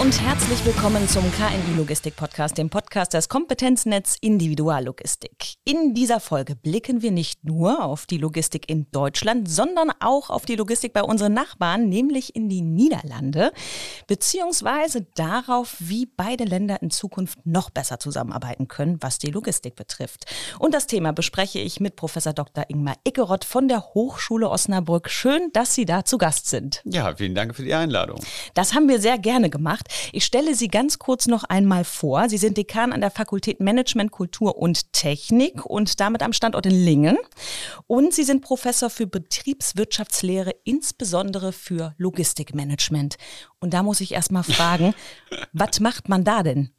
und herzlich willkommen zum KNI Logistik Podcast, dem Podcast des Kompetenznetz Individuallogistik. In dieser Folge blicken wir nicht nur auf die Logistik in Deutschland, sondern auch auf die Logistik bei unseren Nachbarn, nämlich in die Niederlande, beziehungsweise darauf, wie beide Länder in Zukunft noch besser zusammenarbeiten können, was die Logistik betrifft. Und das Thema bespreche ich mit Professor Dr. Ingmar Ickeroth von der Hochschule Osnabrück. Schön, dass Sie da zu Gast sind. Ja, vielen Dank für die Einladung. Das haben wir sehr gerne gemacht. Ich stelle Sie ganz kurz noch einmal vor. Sie sind Dekan an der Fakultät Management, Kultur und Technik und damit am Standort in Lingen. Und Sie sind Professor für Betriebswirtschaftslehre, insbesondere für Logistikmanagement. Und da muss ich erst mal fragen, was macht man da denn?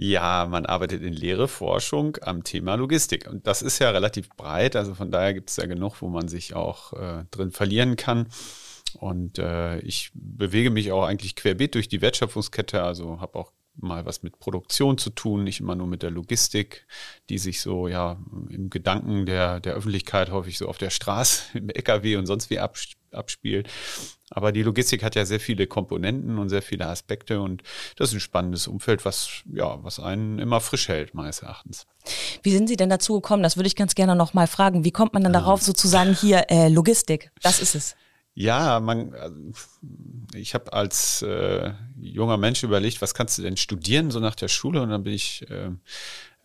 Ja, man arbeitet in Lehre, Forschung am Thema Logistik. Und das ist ja relativ breit. Also von daher gibt es ja genug, wo man sich auch äh, drin verlieren kann. Und äh, ich bewege mich auch eigentlich querbeet durch die Wertschöpfungskette, also habe auch mal was mit Produktion zu tun, nicht immer nur mit der Logistik, die sich so ja im Gedanken der, der Öffentlichkeit häufig so auf der Straße, im LKW und sonst wie abspielt. Aber die Logistik hat ja sehr viele Komponenten und sehr viele Aspekte und das ist ein spannendes Umfeld, was, ja, was einen immer frisch hält, meines Erachtens. Wie sind Sie denn dazu gekommen? Das würde ich ganz gerne nochmal fragen. Wie kommt man dann darauf, sozusagen hier äh, Logistik? Das ist es. Ja, man, also, ich habe als äh, junger Mensch überlegt, was kannst du denn studieren, so nach der Schule? Und dann bin ich äh,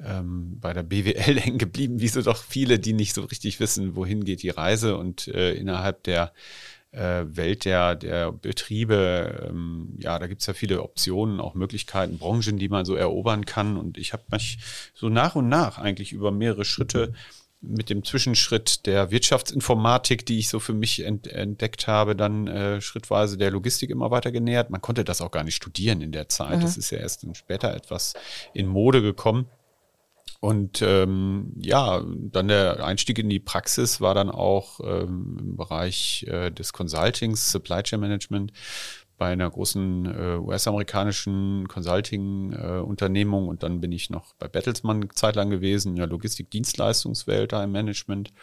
ähm, bei der BWL hängen geblieben, wie so doch viele, die nicht so richtig wissen, wohin geht die Reise. Und äh, innerhalb der äh, Welt der, der Betriebe, ähm, ja, da gibt's ja viele Optionen, auch Möglichkeiten, Branchen, die man so erobern kann. Und ich habe mich so nach und nach eigentlich über mehrere Schritte mit dem Zwischenschritt der Wirtschaftsinformatik, die ich so für mich ent entdeckt habe, dann äh, schrittweise der Logistik immer weiter genähert. Man konnte das auch gar nicht studieren in der Zeit. Mhm. Das ist ja erst später etwas in Mode gekommen. Und ähm, ja, dann der Einstieg in die Praxis war dann auch ähm, im Bereich äh, des Consultings, Supply Chain Management, bei einer großen äh, US-amerikanischen Consulting-Unternehmung äh, und dann bin ich noch bei Bertelsmann zeitlang gewesen, in der Logistik-Dienstleistungswelt da im Management.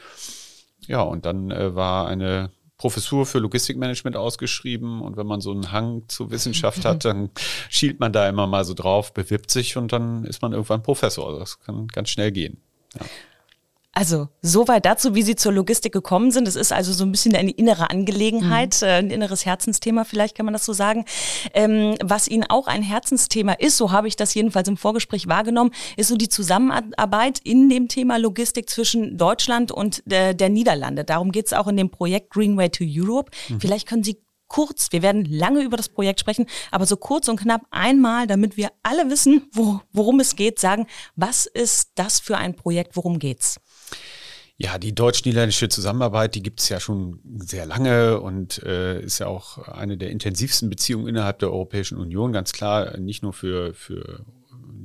Ja, und dann äh, war eine Professur für Logistikmanagement ausgeschrieben und wenn man so einen Hang zur Wissenschaft hat, dann schielt man da immer mal so drauf, bewirbt sich und dann ist man irgendwann Professor. Also das kann ganz schnell gehen. Ja. Also, soweit dazu, wie Sie zur Logistik gekommen sind. Es ist also so ein bisschen eine innere Angelegenheit, mhm. Äh, ein inneres Herzensthema, vielleicht kann man das so sagen. Ähm, was Ihnen auch ein Herzensthema ist, so habe ich das jedenfalls im Vorgespräch wahrgenommen, ist so die Zusammenarbeit in dem Thema Logistik zwischen Deutschland und der, der Niederlande. Darum geht es auch in dem Projekt Greenway to Europe. Mhm. Vielleicht können Sie kurz, wir werden lange über das Projekt sprechen, aber so kurz und knapp einmal, damit wir alle wissen, wo, worum es geht, sagen, was ist das für ein Projekt, worum geht's? Ja, die deutsch-niederländische Zusammenarbeit, die gibt es ja schon sehr lange und äh, ist ja auch eine der intensivsten Beziehungen innerhalb der Europäischen Union. Ganz klar, nicht nur für, für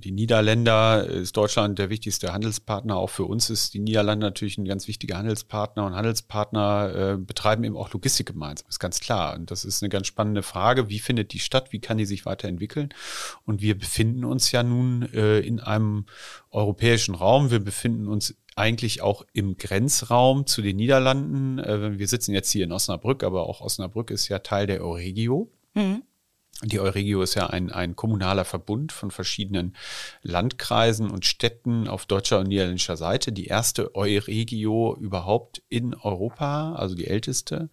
die Niederländer ist Deutschland der wichtigste Handelspartner. Auch für uns ist die Niederlande natürlich ein ganz wichtiger Handelspartner und Handelspartner äh, betreiben eben auch Logistik gemeinsam. Ist ganz klar. Und das ist eine ganz spannende Frage. Wie findet die statt? Wie kann die sich weiterentwickeln? Und wir befinden uns ja nun äh, in einem europäischen Raum. Wir befinden uns eigentlich auch im Grenzraum zu den Niederlanden. Äh, wir sitzen jetzt hier in Osnabrück, aber auch Osnabrück ist ja Teil der Euregio. Mhm. Die Euregio ist ja ein, ein kommunaler Verbund von verschiedenen Landkreisen und Städten auf deutscher und niederländischer Seite. Die erste Euregio überhaupt in Europa, also die älteste.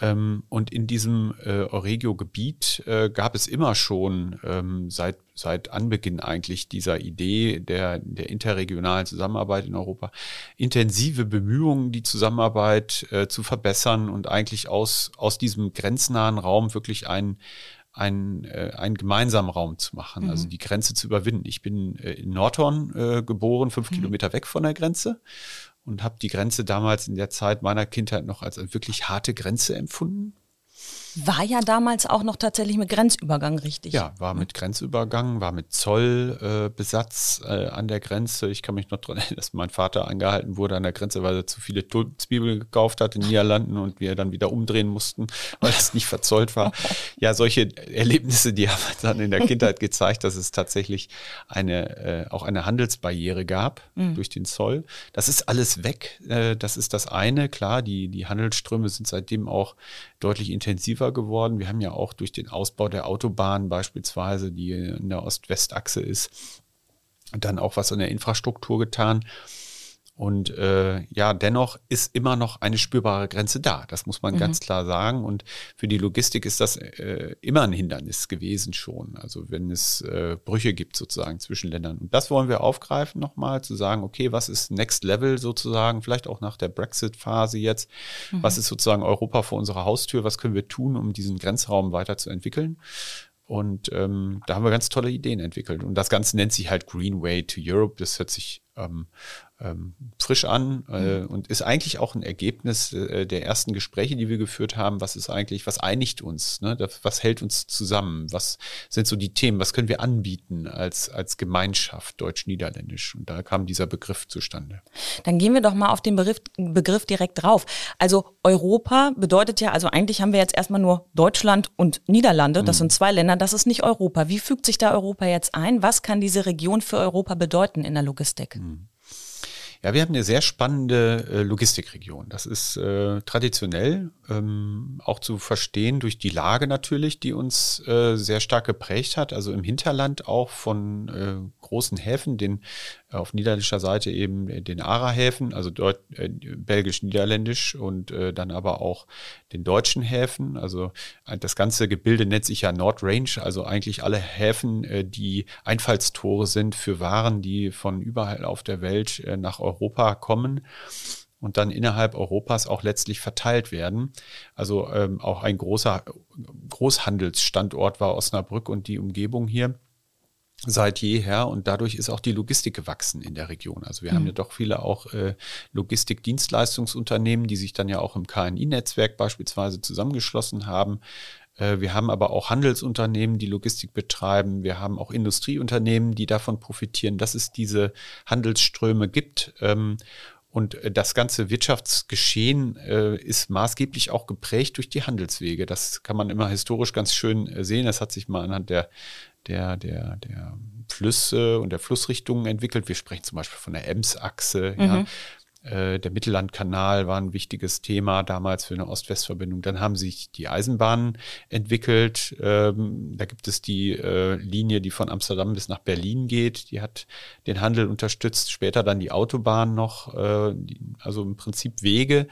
Ähm, und in diesem äh, Euregio-Gebiet äh, gab es immer schon ähm, seit, seit Anbeginn eigentlich dieser Idee der, der interregionalen Zusammenarbeit in Europa intensive Bemühungen, die Zusammenarbeit äh, zu verbessern und eigentlich aus, aus diesem grenznahen Raum wirklich einen einen, äh, einen gemeinsamen Raum zu machen, also mhm. also die Grenze zu überwinden. Ich bin äh, in Nordhorn äh, geboren, fünf mhm. Kilometer weg von der Grenze und habe die Grenze damals in der Zeit meiner Kindheit noch als eine wirklich harte Grenze empfunden. War ja damals auch noch tatsächlich mit Grenzübergang richtig. Ja, war mit Grenzübergang, war mit Zollbesatz äh, äh, an der Grenze. Ich kann mich noch daran erinnern, dass mein Vater angehalten wurde an der Grenze, weil er zu viele Zwiebeln gekauft hat in Niederlanden und wir dann wieder umdrehen mussten, weil das nicht verzollt war. Ja, solche Erlebnisse, die haben dann in der Kindheit gezeigt, dass es tatsächlich eine, äh, auch eine Handelsbarriere gab mhm. durch den Zoll. Das ist alles weg. Äh, das ist das eine. Klar, die, die Handelsströme sind seitdem auch deutlich intensiver attraktiver geworden. Wir haben ja auch durch den Ausbau der Autobahn beispielsweise, die in der Ost-West-Achse ist, dann auch was an der Infrastruktur getan. Und äh, ja, dennoch ist immer noch eine spürbare Grenze da. Das muss man mhm. ganz klar sagen. Und für die Logistik ist das äh, immer ein Hindernis gewesen schon. Also wenn es äh, Brüche gibt sozusagen zwischen Ländern. Und das wollen wir aufgreifen nochmal, zu sagen, okay, was ist Next Level sozusagen, vielleicht auch nach der Brexit-Phase jetzt. Mhm. Was ist sozusagen Europa vor unserer Haustür? Was können wir tun, um diesen Grenzraum weiterzuentwickeln? Und ähm, da haben wir ganz tolle Ideen entwickelt. Und das Ganze nennt sich halt Greenway to Europe. Das hört sich ähm, ähm, frisch an äh, mhm. und ist eigentlich auch ein Ergebnis äh, der ersten Gespräche, die wir geführt haben. Was ist eigentlich, was einigt uns? Ne? Das, was hält uns zusammen? Was sind so die Themen? Was können wir anbieten als, als Gemeinschaft deutsch-niederländisch? Und da kam dieser Begriff zustande. Dann gehen wir doch mal auf den Begriff, Begriff direkt drauf. Also Europa bedeutet ja, also eigentlich haben wir jetzt erstmal nur Deutschland und Niederlande. Das mhm. sind zwei Länder. Das ist nicht Europa. Wie fügt sich da Europa jetzt ein? Was kann diese Region für Europa bedeuten in der Logistik? Mhm. Ja, wir haben eine sehr spannende äh, Logistikregion. Das ist äh, traditionell ähm, auch zu verstehen durch die Lage natürlich, die uns äh, sehr stark geprägt hat. Also im Hinterland auch von äh, großen Häfen, den auf niederländischer Seite eben den Ara-Häfen, also äh, belgisch-niederländisch und äh, dann aber auch den deutschen Häfen. Also äh, das ganze Gebilde nennt sich ja Nordrange, also eigentlich alle Häfen, äh, die Einfallstore sind für Waren, die von überall auf der Welt äh, nach Europa kommen und dann innerhalb Europas auch letztlich verteilt werden. Also ähm, auch ein großer Großhandelsstandort war Osnabrück und die Umgebung hier seit jeher und dadurch ist auch die Logistik gewachsen in der Region. Also wir mhm. haben ja doch viele auch äh, Logistikdienstleistungsunternehmen, die sich dann ja auch im KNI-Netzwerk beispielsweise zusammengeschlossen haben. Äh, wir haben aber auch Handelsunternehmen, die Logistik betreiben. Wir haben auch Industrieunternehmen, die davon profitieren, dass es diese Handelsströme gibt. Ähm, und äh, das ganze Wirtschaftsgeschehen äh, ist maßgeblich auch geprägt durch die Handelswege. Das kann man immer historisch ganz schön sehen. Das hat sich mal anhand der, der, der, der Flüsse und der Flussrichtungen entwickelt. Wir sprechen zum Beispiel von der Ems-Achse. Mhm. Ja. Äh, der Mittellandkanal war ein wichtiges Thema damals für eine Ost-West-Verbindung. Dann haben sich die Eisenbahnen entwickelt. Ähm, da gibt es die äh, Linie, die von Amsterdam bis nach Berlin geht. Die hat den Handel unterstützt. Später dann die Autobahn noch. Äh, also im Prinzip Wege,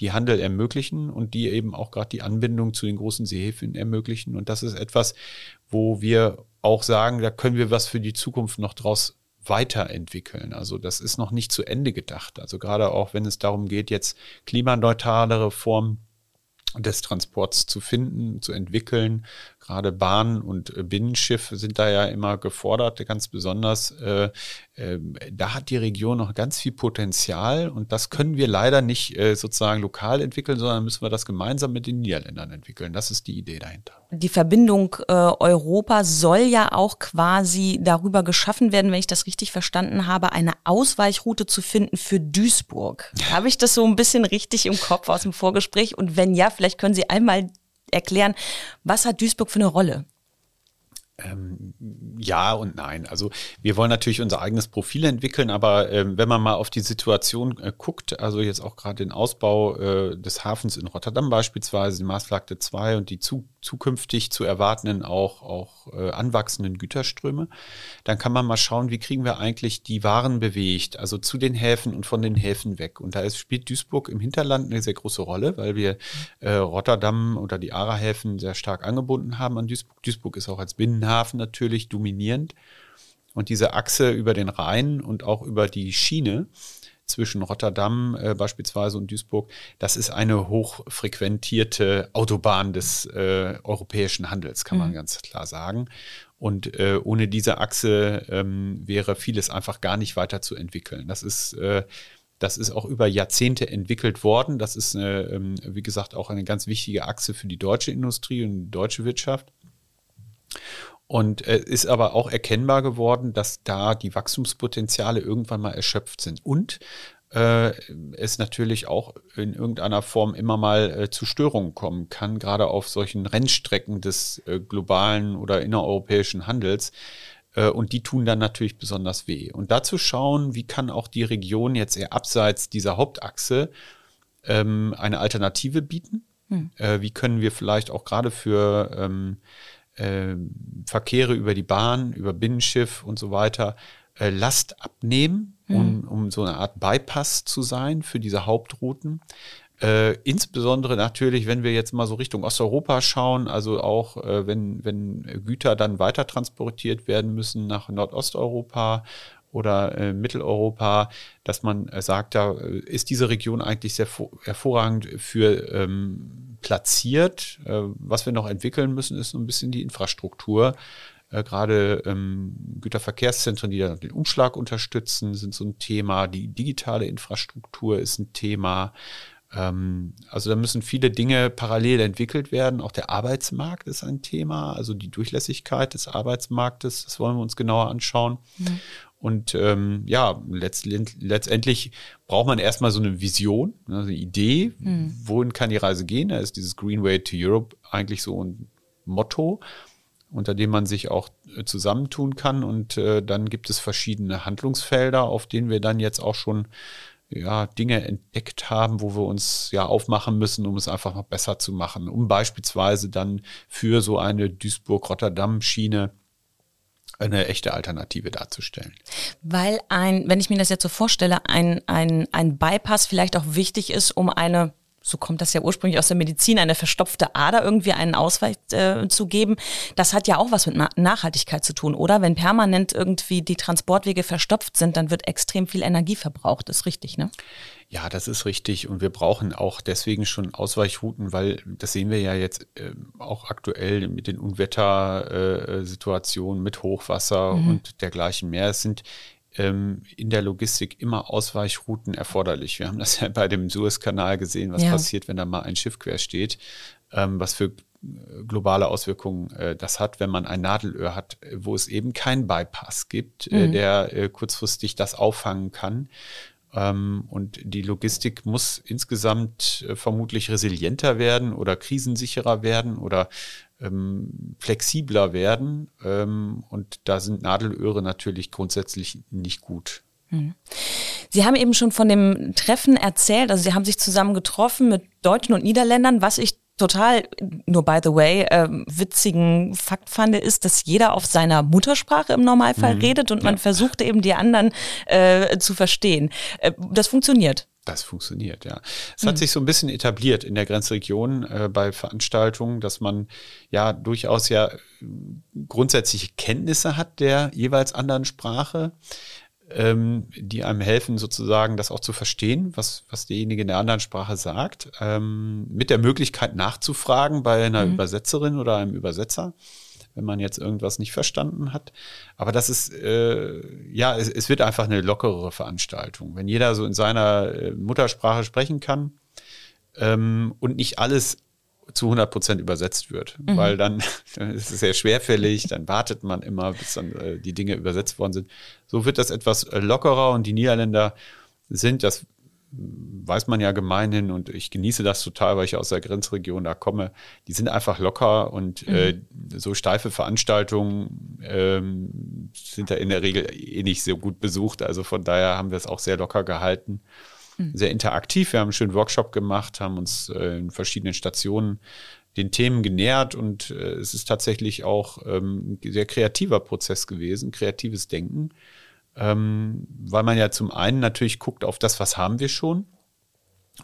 die Handel ermöglichen und die eben auch gerade die Anbindung zu den großen Seehäfen ermöglichen. Und das ist etwas, wo wir auch sagen, da können wir was für die Zukunft noch draus weiterentwickeln. Also das ist noch nicht zu Ende gedacht. Also gerade auch wenn es darum geht, jetzt klimaneutralere Formen des Transports zu finden, zu entwickeln. Gerade Bahn und Binnenschiff sind da ja immer gefordert, ganz besonders. Äh, da hat die Region noch ganz viel Potenzial und das können wir leider nicht äh, sozusagen lokal entwickeln, sondern müssen wir das gemeinsam mit den Niederländern entwickeln. Das ist die Idee dahinter. Die Verbindung äh, Europa soll ja auch quasi darüber geschaffen werden, wenn ich das richtig verstanden habe, eine Ausweichroute zu finden für Duisburg. Habe ich das so ein bisschen richtig im Kopf aus dem Vorgespräch? Und wenn ja, vielleicht können Sie einmal erklären, was hat Duisburg für eine Rolle? Ähm, ja und nein. Also wir wollen natürlich unser eigenes Profil entwickeln, aber ähm, wenn man mal auf die Situation äh, guckt, also jetzt auch gerade den Ausbau äh, des Hafens in Rotterdam beispielsweise, die Maasflagte 2 und die zu, zukünftig zu erwartenden auch, auch äh, anwachsenden Güterströme, dann kann man mal schauen, wie kriegen wir eigentlich die Waren bewegt, also zu den Häfen und von den Häfen weg. Und da ist, spielt Duisburg im Hinterland eine sehr große Rolle, weil wir äh, Rotterdam oder die Ara-Häfen sehr stark angebunden haben an Duisburg. Duisburg ist auch als Binnenhafen natürlich dominierend. Und diese Achse über den Rhein und auch über die Schiene zwischen Rotterdam äh, beispielsweise und Duisburg, das ist eine hochfrequentierte Autobahn des äh, europäischen Handels, kann man mhm. ganz klar sagen. Und äh, ohne diese Achse ähm, wäre vieles einfach gar nicht weiter zu entwickeln. Das ist äh, das ist auch über Jahrzehnte entwickelt worden. Das ist, eine, ähm, wie gesagt, auch eine ganz wichtige Achse für die deutsche Industrie und die deutsche Wirtschaft. Und äh, ist aber auch erkennbar geworden, dass da die Wachstumspotenziale irgendwann mal erschöpft sind. Und äh, es natürlich auch in irgendeiner Form immer mal äh, zu Störungen kommen kann, gerade auf solchen Rennstrecken des äh, globalen oder innereuropäischen Handels. Äh, und die tun dann natürlich besonders weh. Und dazu schauen, wie kann auch die Region jetzt eher abseits dieser Hauptachse ähm, eine Alternative bieten Hm. Äh, wie können wir vielleicht auch gerade für ähm, äh, Verkehre über die Bahn, über Binnenschiff und so weiter äh, Last abnehmen, um, hm. um so eine Art Bypass zu sein für diese Hauptrouten. Äh, insbesondere natürlich, wenn wir jetzt mal so Richtung Osteuropa schauen, also auch äh, wenn, wenn Güter dann weiter transportiert werden müssen nach Nordosteuropa oder äh, Mitteleuropa, dass man äh, sagt, da äh, ist diese Region eigentlich sehr hervorragend für ähm, platziert. Äh, was wir noch entwickeln müssen, ist so ein bisschen die Infrastruktur. Äh, Gerade ähm, Güterverkehrszentren, die dann den Umschlag unterstützen, sind so ein Thema. Die digitale Infrastruktur ist ein Thema. Ähm, also da müssen viele Dinge parallel entwickelt werden. Auch der Arbeitsmarkt ist ein Thema, also die Durchlässigkeit des Arbeitsmarktes, das wollen wir uns genauer anschauen. Mhm. Und ähm, ja, letztendlich, letztendlich braucht man erstmal so eine Vision, ne, eine Idee, mhm. wohin kann die Reise gehen. Da ist dieses Greenway to Europe eigentlich so ein Motto, unter dem man sich auch äh, zusammentun kann. Und äh, dann gibt es verschiedene Handlungsfelder, auf denen wir dann jetzt auch schon ja, Dinge entdeckt haben, wo wir uns ja aufmachen müssen, um es einfach noch besser zu machen. Um beispielsweise dann für so eine Duisburg-Rotterdam-Schiene eine echte Alternative darzustellen. Weil ein, wenn ich mir das jetzt so vorstelle, ein, ein, ein Bypass vielleicht auch wichtig ist, um eine so kommt das ja ursprünglich aus der Medizin, eine verstopfte Ader irgendwie einen Ausweich äh, zu geben. Das hat ja auch was mit Nachhaltigkeit zu tun, oder? Wenn permanent irgendwie die Transportwege verstopft sind, dann wird extrem viel Energie verbraucht. Das ist richtig, ne? Ja, das ist richtig. Und wir brauchen auch deswegen schon Ausweichrouten, weil das sehen wir ja jetzt äh, auch aktuell mit den Unwettersituationen, äh, mit Hochwasser mhm. und dergleichen mehr. Es sind ähm, in der Logistik immer Ausweichrouten erforderlich. Wir haben das ja bei dem Suezkanal gesehen, was ja. passiert, wenn da mal ein Schiff quer steht, ähm, was für äh, globale Auswirkungen äh, das hat, wenn man ein Nadelöhr hat, wo es eben keinen Bypass gibt, äh, mhm. äh, der äh, kurzfristig das auffangen kann. Ähm, und die Logistik muss insgesamt äh, vermutlich resilienter werden oder krisensicherer werden oder ähm, flexibler werden. Ähm, und da sind Nadelöhre natürlich grundsätzlich nicht gut. Mhm. Sie haben eben schon von dem Treffen erzählt, also Sie haben sich zusammen getroffen mit Deutschen und Niederländern. Was ich total, nur by the way, äh, witzigen Fakt fand, ist, dass jeder auf seiner Muttersprache im Normalfall mhm. redet und ja. man versucht eben die anderen äh, zu verstehen. Äh, das funktioniert. Das funktioniert, ja. Es hat mhm. sich so ein bisschen etabliert in der Grenzregion äh, bei Veranstaltungen, dass man ja durchaus ja grundsätzliche Kenntnisse hat der jeweils anderen Sprache, ähm, die einem helfen, sozusagen das auch zu verstehen, was, was derjenige in der anderen Sprache sagt, ähm, mit der Möglichkeit nachzufragen bei einer mhm. Übersetzerin oder einem Übersetzer wenn man jetzt irgendwas nicht verstanden hat. Aber das ist, äh, ja, es, es wird einfach eine lockerere Veranstaltung. Wenn jeder so in seiner äh, Muttersprache sprechen kann ähm, und nicht alles zu 100 Prozent übersetzt wird, mhm. weil dann, dann ist es sehr schwerfällig, dann wartet man immer, bis dann äh, die Dinge übersetzt worden sind. So wird das etwas äh, lockerer und die Niederländer sind, das weiß man ja gemeinhin und ich genieße das total, weil ich aus der Grenzregion da komme. Die sind einfach locker und mhm. äh, so steife Veranstaltungen ähm, sind da in der Regel eh nicht so gut besucht. Also von daher haben wir es auch sehr locker gehalten. Sehr interaktiv. Wir haben einen schönen Workshop gemacht, haben uns äh, in verschiedenen Stationen den Themen genähert und äh, es ist tatsächlich auch ähm, ein sehr kreativer Prozess gewesen, kreatives Denken ähm, weil man ja zum einen natürlich guckt auf das, was haben wir schon,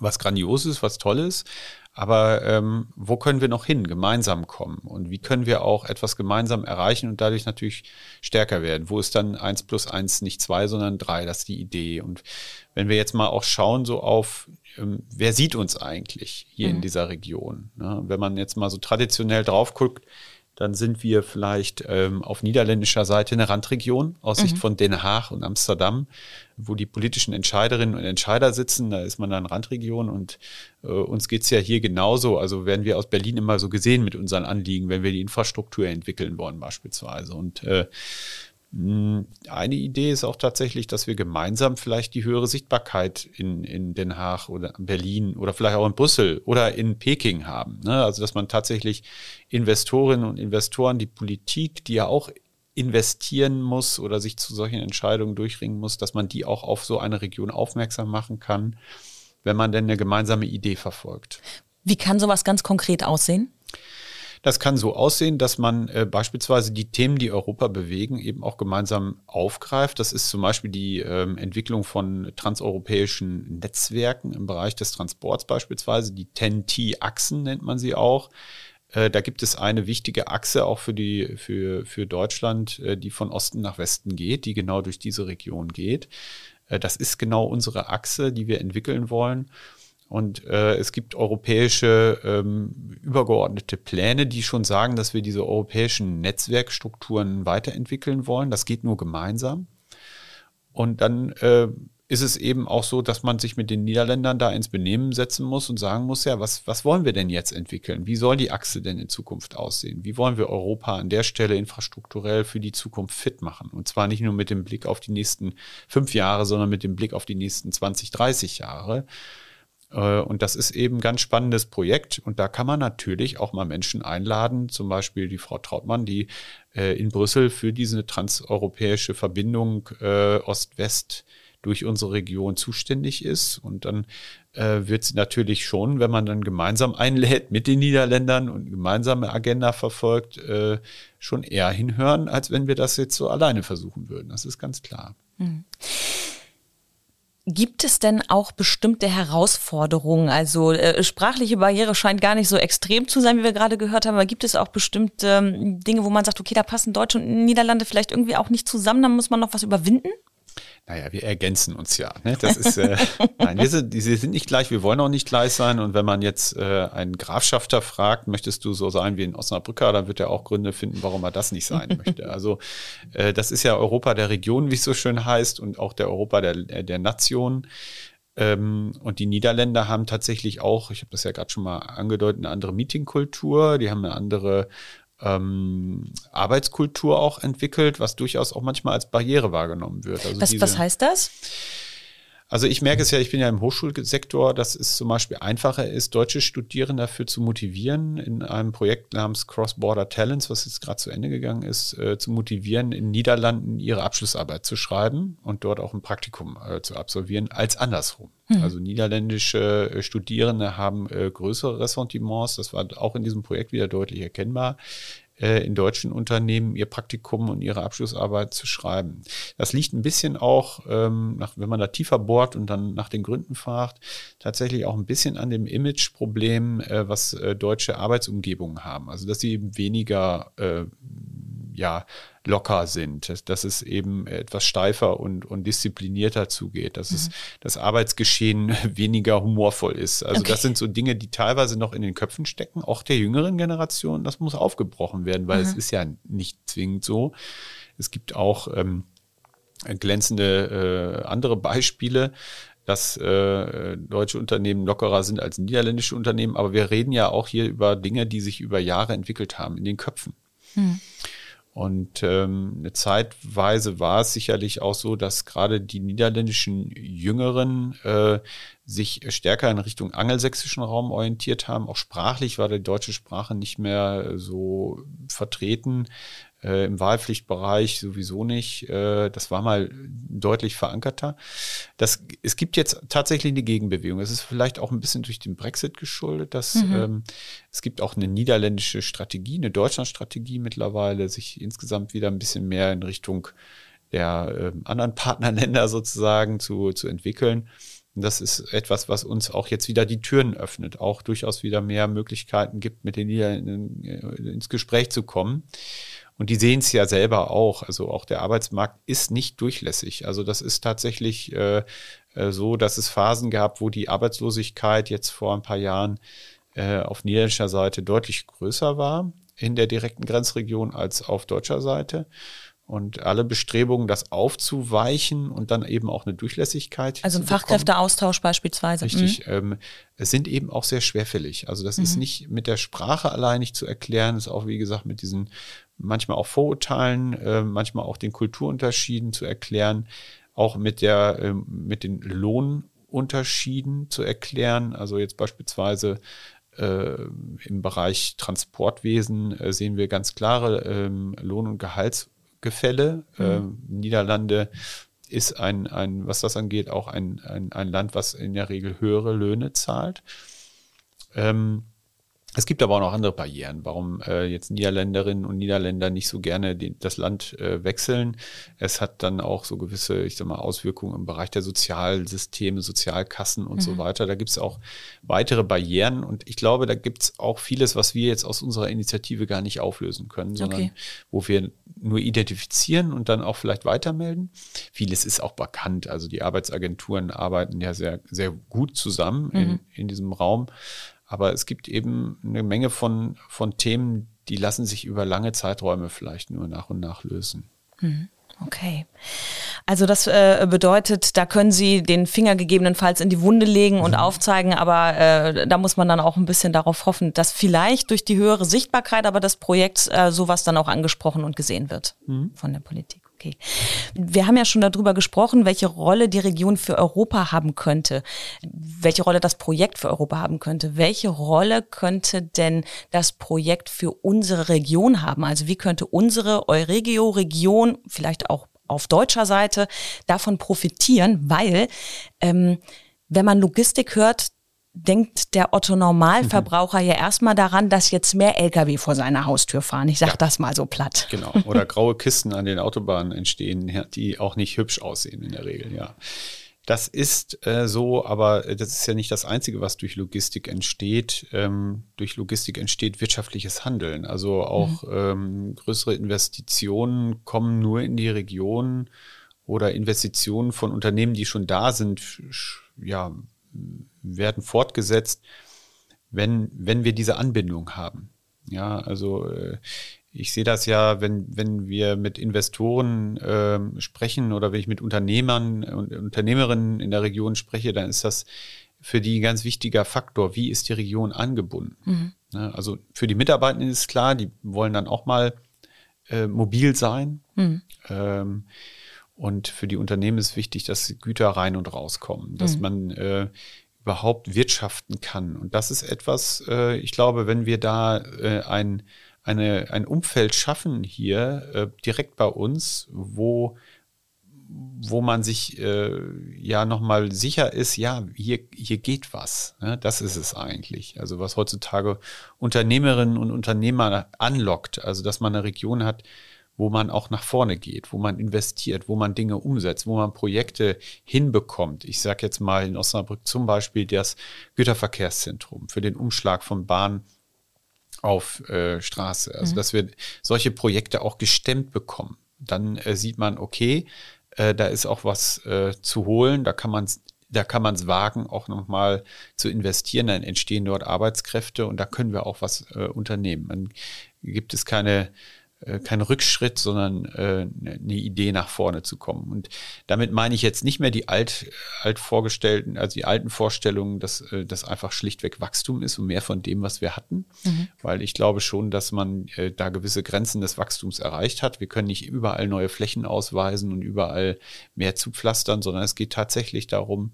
was grandios ist, was toll ist, aber ähm, wo können wir noch hin, gemeinsam kommen und wie können wir auch etwas gemeinsam erreichen und dadurch natürlich stärker werden? Wo ist dann eins plus eins nicht zwei, sondern drei? Das ist die Idee. Und wenn wir jetzt mal auch schauen, so auf, ähm, wer sieht uns eigentlich hier mhm. in dieser Region? Ne? Wenn man jetzt mal so traditionell drauf guckt, dann sind wir vielleicht ähm, auf niederländischer Seite eine Randregion aus Sicht mhm. von Den Haag und Amsterdam, wo die politischen Entscheiderinnen und Entscheider sitzen. Da ist man dann Randregion und äh, uns geht's ja hier genauso. Also werden wir aus Berlin immer so gesehen mit unseren Anliegen, wenn wir die Infrastruktur entwickeln wollen beispielsweise. Und äh, eine Idee ist auch tatsächlich, dass wir gemeinsam vielleicht die höhere Sichtbarkeit in, in Den Haag oder Berlin oder vielleicht auch in Brüssel oder in Peking haben. Ne? Also dass man tatsächlich Investorinnen und Investoren, die Politik, die ja auch investieren muss oder sich zu solchen Entscheidungen durchringen muss, dass man die auch auf so eine Region aufmerksam machen kann, wenn man denn eine gemeinsame Idee verfolgt. Wie kann sowas ganz konkret aussehen? Das kann so aussehen, dass man äh, beispielsweise die Themen, die Europa bewegen, eben auch gemeinsam aufgreift. Das ist zum Beispiel die ähm, Entwicklung von transeuropäischen Netzwerken im Bereich des Transports beispielsweise. Die TEN-T-Achsen nennt man sie auch. Äh, da gibt es eine wichtige Achse auch für die für für Deutschland, äh, die von Osten nach Westen geht, die genau durch diese Region geht. Äh, das ist genau unsere Achse, die wir entwickeln wollen. Und äh, es gibt europäische ähm, übergeordnete Pläne, die schon sagen, dass wir diese europäischen Netzwerkstrukturen weiterentwickeln wollen. Das geht nur gemeinsam. Und dann äh, ist es eben auch so, dass man sich mit den Niederländern da ins Benehmen setzen muss und sagen muss, ja, was, was wollen wir denn jetzt entwickeln? Wie soll die Achse denn in Zukunft aussehen? Wie wollen wir Europa an der Stelle infrastrukturell für die Zukunft fit machen? Und zwar nicht nur mit dem Blick auf die nächsten fünf Jahre, sondern mit dem Blick auf die nächsten 20, 30 Jahre. Äh, und das ist eben ein ganz spannendes Projekt. Und da kann man natürlich auch mal Menschen einladen, zum Beispiel die Frau Trautmann, die äh, in Brüssel für diese transeuropäische Verbindung äh, Ost-West durch unsere Region zuständig ist. Und dann wird sie natürlich schon, wenn man dann gemeinsam einlädt mit den Niederländern und gemeinsame Agenda verfolgt, schon eher hinhören, als wenn wir das jetzt so alleine versuchen würden. Das ist ganz klar. Mhm. Gibt es denn auch bestimmte Herausforderungen? Also äh, sprachliche Barriere scheint gar nicht so extrem zu sein, wie wir gerade gehört haben, aber gibt es auch bestimmte ähm, Dinge, wo man sagt, okay, da passen Deutsch und Niederlande vielleicht irgendwie auch nicht zusammen, da muss man noch was überwinden? Naja, wir ergänzen uns ja. Ne? Das ist, äh, nein, wir sind, wir sind nicht gleich, wir wollen auch nicht gleich sein. Und wenn man jetzt äh, einen Grafschafter fragt, möchtest du so sein wie ein Osnabrücker, dann wird er auch Gründe finden, warum er das nicht sein möchte. Also äh, das ist ja Europa der Region, wie es so schön heißt, und auch der Europa der, der Nation. Ähm, und die Niederländer haben tatsächlich auch, ich habe das ja gerade schon mal angedeutet, eine andere Meetingkultur, die haben eine andere ähm, Arbeitskultur auch entwickelt, was durchaus auch manchmal als Barriere wahrgenommen wird. Also was, diese, was heißt das? Also ich merke es ja, ich bin ja im Hochschulsektor, dass es zum Beispiel einfacher ist, deutsche Studierende dafür zu motivieren, in einem Projekt namens Cross-Border Talents, was jetzt gerade zu Ende gegangen ist, äh, zu motivieren, in Niederlanden ihre Abschlussarbeit zu schreiben und dort auch ein Praktikum äh, zu absolvieren, als andersrum. Hm. Also niederländische äh, Studierende haben äh, größere Ressentiments, das war auch in diesem Projekt wieder deutlich erkennbar, in deutschen Unternehmen ihr Praktikum und ihre Abschlussarbeit zu schreiben. Das liegt ein bisschen auch, ähm, wenn man da tiefer bohrt und dann nach den Gründen fragt, tatsächlich auch ein bisschen an dem Imageproblem, äh, was äh, deutsche Arbeitsumgebungen haben. Also dass sie eben weniger äh, ja, locker sind, dass, dass es eben etwas steifer und, und disziplinierter zugeht, dass mhm. es das Arbeitsgeschehen weniger humorvoll ist. Also okay. das sind so Dinge, die teilweise noch in den Köpfen stecken, auch der jüngeren Generation. Das muss aufgebrochen werden, weil mhm. es ist ja nicht zwingend so. Es gibt auch ähm, glänzende äh, andere Beispiele dass äh, deutsche Unternehmen lockerer sind als niederländische Unternehmen. Aber wir reden ja auch hier über Dinge, die sich über Jahre entwickelt haben in den Köpfen. Hm. Und ähm, eine Zeitweise war es sicherlich auch so, dass gerade die niederländischen Jüngeren äh, sich stärker in Richtung angelsächsischen Raum orientiert haben. Auch sprachlich war die deutsche Sprache nicht mehr so vertreten äh, im Wahlpflichtbereich sowieso nicht. Äh, das war mal deutlich verankerter. Das, es gibt jetzt tatsächlich eine Gegenbewegung. Es ist vielleicht auch ein bisschen durch den Brexit geschuldet, dass mhm. ähm, es gibt auch eine niederländische Strategie, eine Deutschlandstrategie mittlerweile, sich insgesamt wieder ein bisschen mehr in Richtung der äh, anderen Partnerländer sozusagen zu, zu entwickeln. Und das ist etwas, was uns auch jetzt wieder die Türen öffnet, auch durchaus wieder mehr Möglichkeiten gibt, mit den Niederländern äh, ins Gespräch zu kommen. Und die sehen es ja selber auch. Also auch der Arbeitsmarkt ist nicht durchlässig. Also das ist tatsächlich äh, äh, so, dass es Phasen gab, wo die Arbeitslosigkeit jetzt vor ein paar Jahren äh, auf niederländischer Seite deutlich größer war in der direkten Grenzregion als auf deutscher Seite. Und alle Bestrebungen, das aufzuweichen und dann eben auch eine Durchlässigkeit. Also ein Fachkräfteaustausch beispielsweise. Richtig, mhm. ähm, sind eben auch sehr schwerfällig. Also das mhm. ist nicht mit der Sprache allein nicht zu erklären, ist auch, wie gesagt, mit diesen manchmal auch Vorurteilen, äh, manchmal auch den Kulturunterschieden zu erklären, auch mit der, äh, mit den Lohnunterschieden zu erklären. Also jetzt beispielsweise äh, im Bereich Transportwesen äh, sehen wir ganz klare ähm, Lohn- und Gehaltsgefälle. Mhm. Ähm, Niederlande ist ein, ein, was das angeht, auch ein, ein, ein Land, was in der Regel höhere Löhne zahlt. Ähm, es gibt aber auch noch andere Barrieren, warum äh, jetzt Niederländerinnen und Niederländer nicht so gerne die, das Land äh, wechseln. Es hat dann auch so gewisse, ich sag mal, Auswirkungen im Bereich der Sozialsysteme, Sozialkassen und mhm. so weiter. Da gibt es auch weitere Barrieren und ich glaube, da gibt es auch vieles, was wir jetzt aus unserer Initiative gar nicht auflösen können, sondern okay. wo wir nur identifizieren und dann auch vielleicht weitermelden. Vieles ist auch bekannt. Also die Arbeitsagenturen arbeiten ja sehr, sehr gut zusammen mhm. in, in diesem Raum. Aber es gibt eben eine Menge von, von Themen, die lassen sich über lange Zeiträume vielleicht nur nach und nach lösen. Mhm. Okay. Also das äh, bedeutet, da können Sie den Finger gegebenenfalls in die Wunde legen und mhm. aufzeigen, aber äh, da muss man dann auch ein bisschen darauf hoffen, dass vielleicht durch die höhere Sichtbarkeit aber das Projekt äh, sowas dann auch angesprochen und gesehen wird mhm. von der Politik. Okay. Wir haben ja schon darüber gesprochen, welche Rolle die Region für Europa haben könnte, welche Rolle das Projekt für Europa haben könnte. Welche Rolle könnte denn das Projekt für unsere Region haben? Also wie könnte unsere Euregio-Region, vielleicht auch auf deutscher Seite, davon profitieren? Weil ähm, wenn man Logistik hört, denkt der Otto Normalverbraucher mhm. ja erstmal daran, dass jetzt mehr Lkw vor seiner Haustür fahren. Ich sage ja. das mal so platt. Genau. Oder graue Kisten an den Autobahnen entstehen, die auch nicht hübsch aussehen in der Regel, ja. Das ist äh, so, aber das ist ja nicht das Einzige, was durch Logistik entsteht. Ähm, durch Logistik entsteht wirtschaftliches Handeln. Also auch mhm. ähm, größere Investitionen kommen nur in die Region oder Investitionen von Unternehmen, die schon da sind, ja, werden fortgesetzt, wenn, wenn wir diese Anbindung haben. Ja, also äh, ich sehe das ja, wenn, wenn wir mit Investoren äh, sprechen oder wenn ich mit Unternehmern und Unternehmerinnen in der Region spreche, dann ist das für die ein ganz wichtiger Faktor. Wie ist die Region angebunden? Mhm. Ja, also für die Mitarbeitenden ist klar, die wollen dann auch mal äh, mobil sein. Mhm. Ähm, und für die Unternehmen ist wichtig, dass Güter rein und rauskommen, dass mhm. man äh, überhaupt wirtschaften kann. Und das ist etwas, äh, ich glaube, wenn wir da äh, ein, eine, ein Umfeld schaffen hier äh, direkt bei uns, wo wo man sich äh, ja nochmal sicher ist, ja, hier, hier geht was. Ne? Das ist es eigentlich. Also was heutzutage Unternehmerinnen und Unternehmer anlockt, also dass man eine Region hat, wo man auch nach vorne geht, wo man investiert, wo man Dinge umsetzt, wo man Projekte hinbekommt. Ich sage jetzt mal in Osnabrück zum Beispiel das Güterverkehrszentrum für den Umschlag von Bahn auf äh, Straße. Also mhm. dass wir solche Projekte auch gestemmt bekommen. Dann äh, sieht man, okay, äh, da ist auch was äh, zu holen, da kann man da kann man es wagen, auch nochmal zu investieren. Dann entstehen dort Arbeitskräfte und da können wir auch was äh, unternehmen. Dann gibt es keine äh, kein Rückschritt, sondern äh, eine Idee nach vorne zu kommen. Und damit meine ich jetzt nicht mehr die alt, alt vorgestellten, also die alten Vorstellungen, dass äh, das einfach schlichtweg Wachstum ist und mehr von dem, was wir hatten, mhm. weil ich glaube schon, dass man äh, da gewisse Grenzen des Wachstums erreicht hat. Wir können nicht überall neue Flächen ausweisen und überall mehr zupflastern, sondern es geht tatsächlich darum,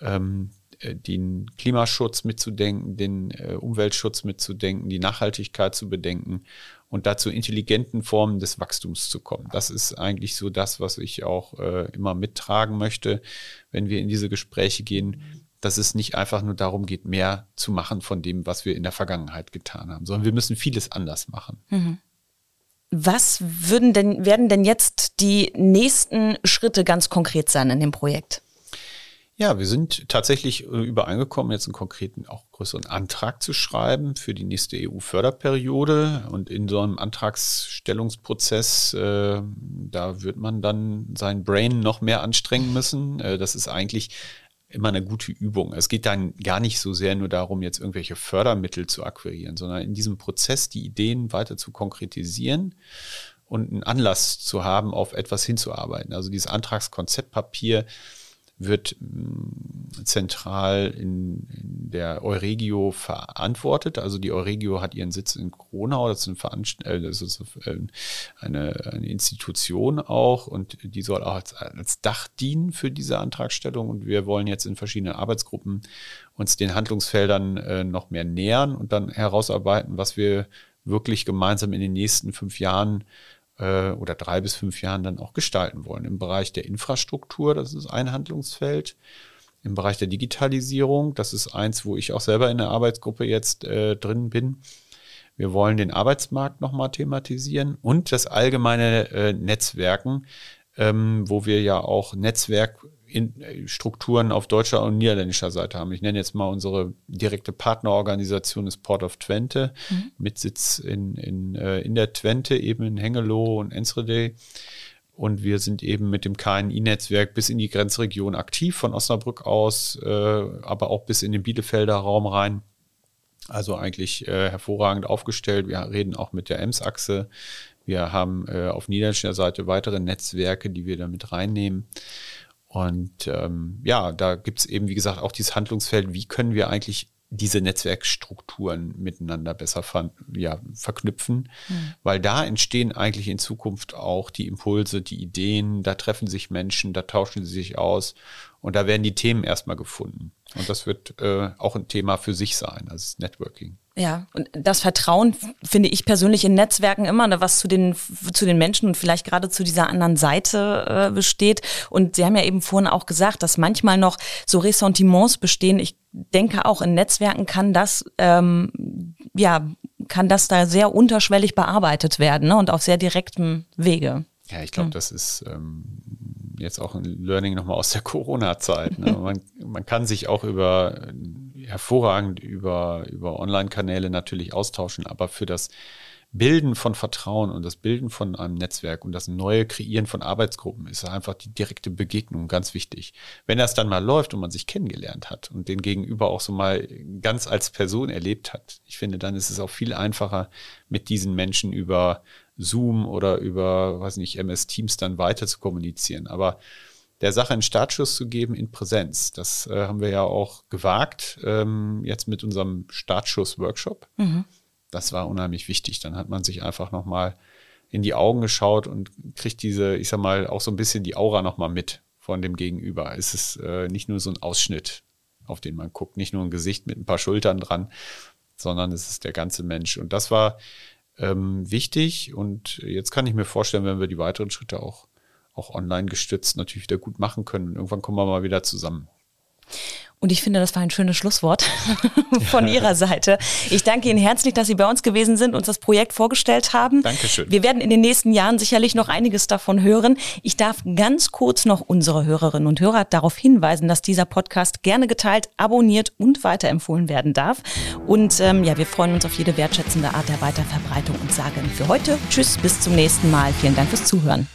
ähm, äh, den Klimaschutz mitzudenken, den äh, Umweltschutz mitzudenken, die Nachhaltigkeit zu bedenken und dazu intelligenten Formen des Wachstums zu kommen. Das ist eigentlich so das, was ich auch äh, immer mittragen möchte, wenn wir in diese Gespräche gehen, dass es nicht einfach nur darum geht, mehr zu machen von dem, was wir in der Vergangenheit getan haben, sondern wir müssen vieles anders machen. Mhm. Was würden denn, werden denn jetzt die nächsten Schritte ganz konkret sein in dem Projekt? Ja, wir sind tatsächlich äh, übereingekommen, jetzt einen konkreten, auch größeren Antrag zu schreiben für die nächste EU-Förderperiode. Und in so einem Antragsstellungsprozess, äh, da wird man dann sein Brain noch mehr anstrengen müssen. Äh, das ist eigentlich immer eine gute Übung. Es geht dann gar nicht so sehr nur darum, jetzt irgendwelche Fördermittel zu akquirieren, sondern in diesem Prozess die Ideen weiter zu konkretisieren und einen Anlass zu haben, auf etwas hinzuarbeiten. Also dieses Antragskonzeptpapier wird mm, zentral in, in, der Euregio verantwortet. Also die Euregio hat ihren Sitz in Kronau, das ist, eine, Veranst äh, das ist eine, eine, Institution auch und die soll auch als, als Dach dienen für diese Antragstellung. Und wir wollen jetzt in verschiedenen Arbeitsgruppen uns den Handlungsfeldern äh, noch mehr nähern und dann herausarbeiten, was wir wirklich gemeinsam in den nächsten fünf Jahren äh, oder drei bis fünf Jahren dann auch gestalten wollen. Im Bereich der Infrastruktur, das ist ein Handlungsfeld. im Bereich der Digitalisierung. Das ist eins, wo ich auch selber in der Arbeitsgruppe jetzt äh, drin bin. Wir wollen den Arbeitsmarkt nochmal thematisieren und das allgemeine äh, Netzwerken, ähm, wo wir ja auch Netzwerkstrukturen auf deutscher und niederländischer Seite haben. Ich nenne jetzt mal unsere direkte Partnerorganisation des Port of Twente mhm. mit Sitz in, in, äh, in der Twente, eben in Hengelo und Enschede. Und wir sind eben mit dem KNI-Netzwerk bis in die Grenzregion aktiv, von Osnabrück aus, äh, aber auch bis in den Bielefelder Raum rein. Also eigentlich äh, hervorragend aufgestellt. Wir reden auch mit der Ems-Achse. Wir haben äh, auf niederländischer Seite weitere Netzwerke, die wir da mit reinnehmen. Und ähm, ja, da gibt es eben, wie gesagt, auch dieses Handlungsfeld, wie können wir eigentlich diese Netzwerkstrukturen miteinander besser ver ja, verknüpfen, mhm. weil da entstehen eigentlich in Zukunft auch die Impulse, die Ideen, da treffen sich Menschen, da tauschen sie sich aus und da werden die Themen erstmal gefunden. Und das wird äh, auch ein Thema für sich sein, also Networking. Ja, und das Vertrauen finde ich persönlich in Netzwerken immer, ne, was zu den, zu den Menschen und vielleicht gerade zu dieser anderen Seite äh, besteht. Und Sie haben ja eben vorhin auch gesagt, dass manchmal noch so Ressentiments bestehen. Ich denke auch in Netzwerken kann das, ähm, ja, kann das da sehr unterschwellig bearbeitet werden ne, und auf sehr direktem Wege. Ja, ich glaube, hm. das ist ähm, jetzt auch ein Learning nochmal aus der Corona-Zeit. Ne? man, man kann sich auch über hervorragend über, über Online-Kanäle natürlich austauschen, aber für das Bilden von Vertrauen und das Bilden von einem Netzwerk und das neue Kreieren von Arbeitsgruppen ist einfach die direkte Begegnung ganz wichtig. Wenn das dann mal läuft und man sich kennengelernt hat und den Gegenüber auch so mal ganz als Person erlebt hat, ich finde, dann ist es auch viel einfacher, mit diesen Menschen über Zoom oder über, weiß nicht, MS Teams dann weiter zu kommunizieren. Aber der Sache einen Startschuss zu geben in Präsenz. Das äh, haben wir ja auch gewagt, ähm, jetzt mit unserem Startschuss-Workshop. Mhm. Das war unheimlich wichtig. Dann hat man sich einfach nochmal in die Augen geschaut und kriegt diese, ich sag mal, auch so ein bisschen die Aura nochmal mit von dem Gegenüber. Es ist äh, nicht nur so ein Ausschnitt, auf den man guckt, nicht nur ein Gesicht mit ein paar Schultern dran, sondern es ist der ganze Mensch. Und das war ähm, wichtig. Und jetzt kann ich mir vorstellen, wenn wir die weiteren Schritte auch auch online gestützt natürlich wieder gut machen können. Und irgendwann kommen wir mal wieder zusammen. Und ich finde, das war ein schönes Schlusswort von ja. Ihrer Seite. Ich danke Ihnen herzlich, dass Sie bei uns gewesen sind, uns das Projekt vorgestellt haben. Dankeschön. Wir werden in den nächsten Jahren sicherlich noch einiges davon hören. Ich darf ganz kurz noch unsere Hörerinnen und Hörer darauf hinweisen, dass dieser Podcast gerne geteilt, abonniert und weiterempfohlen werden darf. Und ähm, ja, wir freuen uns auf jede wertschätzende Art der Weiterverbreitung und sagen für heute Tschüss, bis zum nächsten Mal. Vielen Dank fürs Zuhören.